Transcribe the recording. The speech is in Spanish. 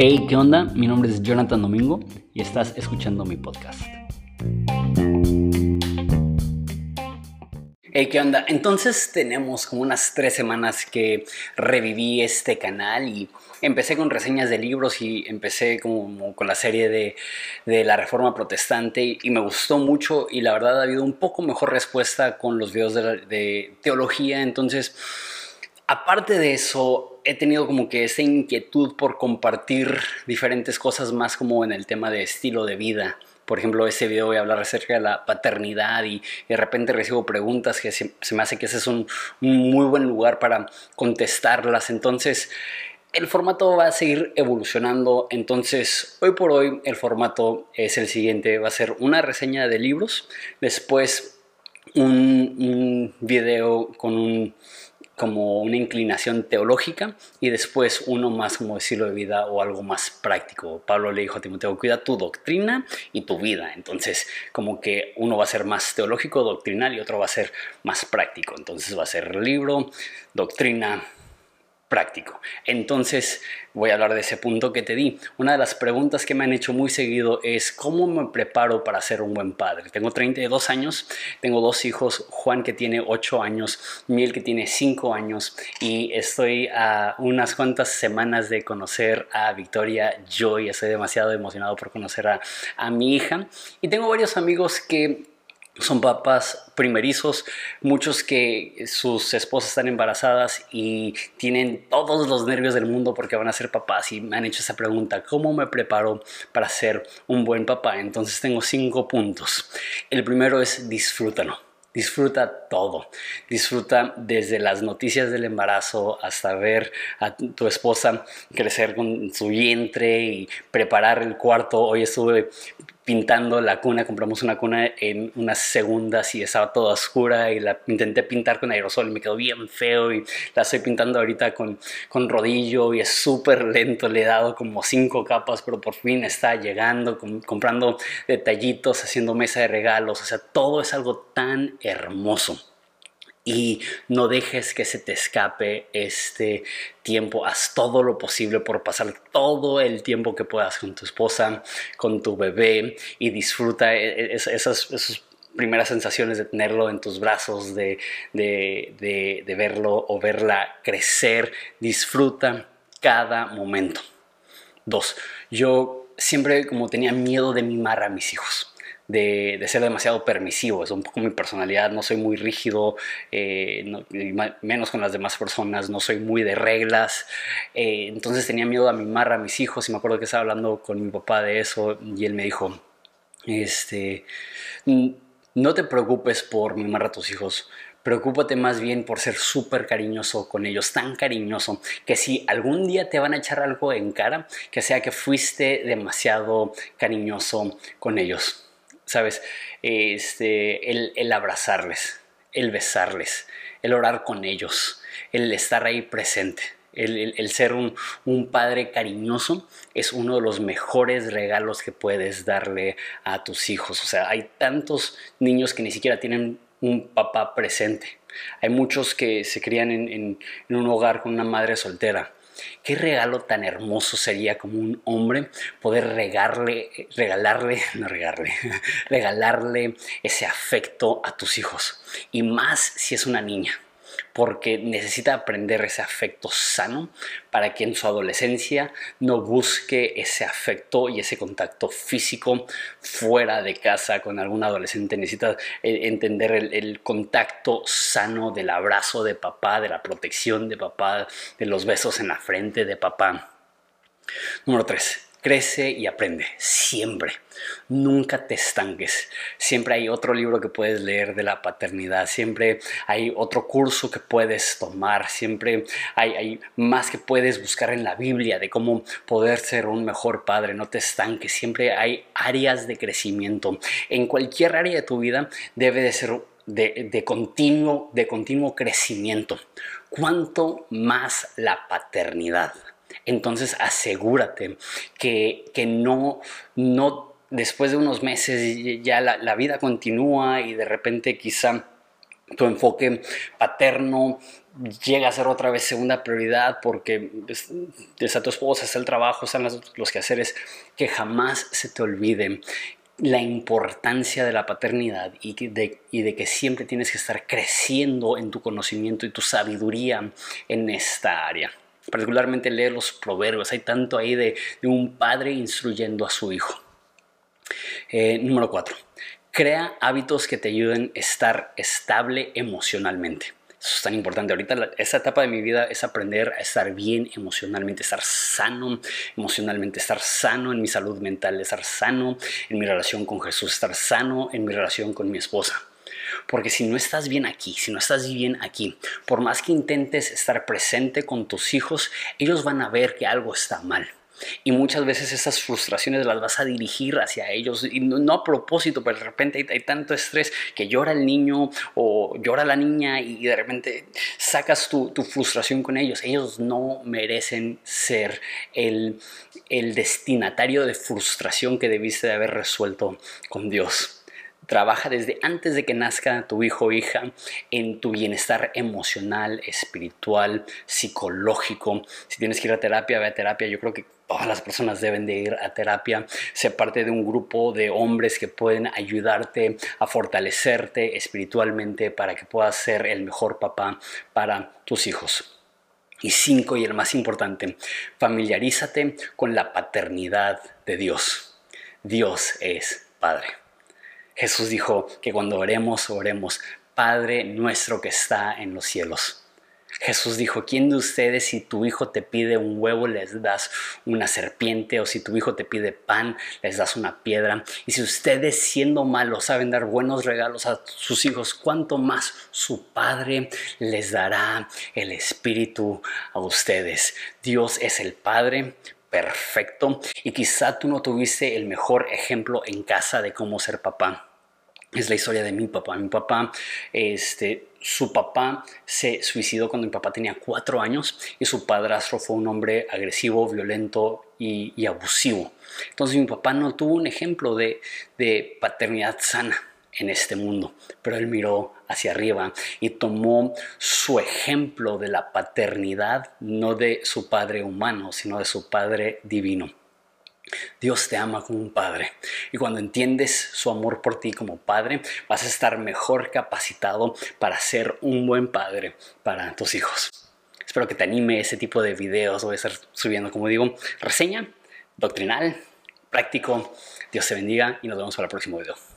Hey, ¿qué onda? Mi nombre es Jonathan Domingo y estás escuchando mi podcast. Hey, ¿qué onda? Entonces tenemos como unas tres semanas que reviví este canal y empecé con reseñas de libros y empecé como con la serie de, la Reforma Protestante y, me gustó mucho y la verdad ha habido un poco mejor respuesta con los videos de, de teología. Entonces, aparte de eso, he tenido como que esa inquietud por compartir diferentes cosas más como en el tema de estilo de vida. Por ejemplo, ese video voy a hablar acerca de la paternidad y, de repente recibo preguntas que se, me hace que ese es un, muy buen lugar para contestarlas. Entonces, el formato va a seguir evolucionando. Entonces, hoy por hoy el formato es el siguiente. Va a ser una reseña de libros, después un video con un como una inclinación teológica y después uno más como estilo de vida o algo más práctico. Pablo le dijo a Timoteo, cuida tu doctrina y tu vida. Entonces, como que uno va a ser más teológico, doctrinal y otro va a ser más práctico. Entonces va a ser libro, doctrina, práctico. Entonces voy a hablar de ese punto que te di. Una de las preguntas que me han hecho muy seguido es cómo me preparo para ser un buen padre. Tengo 32 años, tengo dos hijos, Juan que tiene 8 años, Miel que tiene 5 años y estoy a unas cuantas semanas de conocer a Victoria Joy. Estoy demasiado emocionado por conocer a, a mi hija y tengo varios amigos que son papás primerizos, muchos que sus esposas están embarazadas y tienen todos los nervios del mundo porque van a ser papás y me han hecho esa pregunta, ¿cómo me preparo para ser un buen papá? Entonces tengo cinco puntos. El primero es disfrútalo. Disfruta todo. Disfruta desde las noticias del embarazo hasta ver a tu esposa crecer con su vientre y preparar el cuarto. Hoy estuve pintando la cuna, compramos una cuna en unas segundas y estaba toda oscura y la intenté pintar con aerosol y me quedó bien feo y la estoy pintando ahorita con, con rodillo y es súper lento, le he dado como cinco capas, pero por fin está llegando, comprando detallitos, haciendo mesa de regalos, o sea, todo es algo tan hermoso y no dejes que se te escape este tiempo. Haz todo lo posible por pasar todo el tiempo que puedas con tu esposa, con tu bebé y disfruta e, e, esas, primeras sensaciones de tenerlo en tus brazos, de, de, de verlo o verla crecer. Disfruta cada momento. Dos, yo siempre como tenía miedo de mimar a mis hijos de, ser demasiado permisivo, es un poco mi personalidad, no soy muy rígido, eh, menos con las demás personas, no soy muy de reglas, eh, entonces tenía miedo a mimar a mis hijos y me acuerdo que estaba hablando con mi papá de eso y él me dijo, este, no te preocupes por mimar a tus hijos, Preocúpate más bien por ser súper cariñoso con ellos, tan cariñoso que si algún día te van a echar algo en cara, que sea que fuiste demasiado cariñoso con ellos. ¿Sabes? Este, el, abrazarles, el besarles, el orar con ellos, el estar ahí presente. El, ser un, padre cariñoso es uno de los mejores regalos que puedes darle a tus hijos. O sea, hay tantos niños que ni siquiera tienen un papá presente. Hay muchos que se crían en un hogar con una madre soltera Qué regalo tan hermoso sería como un hombre poder regarle, regalarle, no regarle, regalarle ese afecto a tus hijos. Y más si es una niña porque necesita aprender ese afecto sano para que en su adolescencia no busque ese afecto y ese contacto físico fuera de casa con algún adolescente. Necesita eh, entender el, contacto sano del abrazo de papá, de la protección de papá, de los besos en la frente de papá. Número 3 crece y aprende, siempre. Nunca te estanques. Siempre hay otro libro que puedes leer de la paternidad, siempre hay otro curso que puedes tomar, siempre hay, hay, más que puedes buscar en la Biblia de cómo poder ser un mejor padre. No te estanques, siempre hay áreas de crecimiento. En cualquier área de tu vida debe de ser de, de, continuo, de continuo crecimiento. ¿Cuánto más la paternidad? Entonces asegúrate que, no, después de unos meses ya la, vida continúa y de repente quizá tu enfoque paterno llega a ser otra vez segunda prioridad porque está tu esposa, está el trabajo, están los, los quehaceres, que jamás se te olvide la importancia de la paternidad y de, y de, que siempre tienes que estar creciendo en tu conocimiento y tu sabiduría en esta área. Particularmente leer los proverbios, hay tanto ahí de, un padre instruyendo a su hijo. Eh, número cuatro, crea hábitos que te ayuden a estar estable emocionalmente. Eso es tan importante. Ahorita esa etapa de mi vida es aprender a estar bien emocionalmente, estar sano emocionalmente, estar sano en mi salud mental, estar sano en mi relación con Jesús, estar sano en mi relación con mi esposa. Porque si no estás bien aquí, si no estás bien aquí, por más que intentes estar presente con tus hijos, ellos van a ver que algo está mal. Y muchas veces esas frustraciones las vas a dirigir hacia ellos, y no, a propósito, pero de repente hay, tanto estrés que llora el niño o llora la niña y de repente sacas tu, frustración con ellos. Ellos no merecen ser el, el destinatario de frustración que debiste de haber resuelto con Dios. Trabaja desde antes de que nazca tu hijo o hija en tu bienestar emocional, espiritual, psicológico. Si tienes que ir a terapia, ve a terapia. Yo creo que todas las personas deben de ir a terapia, ser parte de un grupo de hombres que pueden ayudarte a fortalecerte espiritualmente para que puedas ser el mejor papá para tus hijos. Y cinco, y el más importante, familiarízate con la paternidad de Dios. Dios es Padre. Jesús dijo que cuando oremos, oremos, Padre nuestro que está en los cielos. Jesús dijo, ¿quién de ustedes si tu hijo te pide un huevo les das una serpiente o si tu hijo te pide pan les das una piedra? Y si ustedes siendo malos saben dar buenos regalos a sus hijos, ¿cuánto más su Padre les dará el Espíritu a ustedes? Dios es el Padre perfecto y quizá tú no tuviste el mejor ejemplo en casa de cómo ser papá es la historia de mi papá. Mi papá, este, su papá se suicidó cuando mi papá tenía cuatro años y su padrastro fue un hombre agresivo, violento y, abusivo. Entonces mi papá no tuvo un ejemplo de, de paternidad sana en este mundo, pero él miró hacia arriba y tomó su ejemplo de la paternidad, no de su padre humano, sino de su padre divino. Dios te ama como un padre y cuando entiendes su amor por ti como padre vas a estar mejor capacitado para ser un buen padre para tus hijos. Espero que te anime ese tipo de videos. Voy a estar subiendo, como digo, reseña doctrinal, práctico. Dios te bendiga y nos vemos para el próximo video.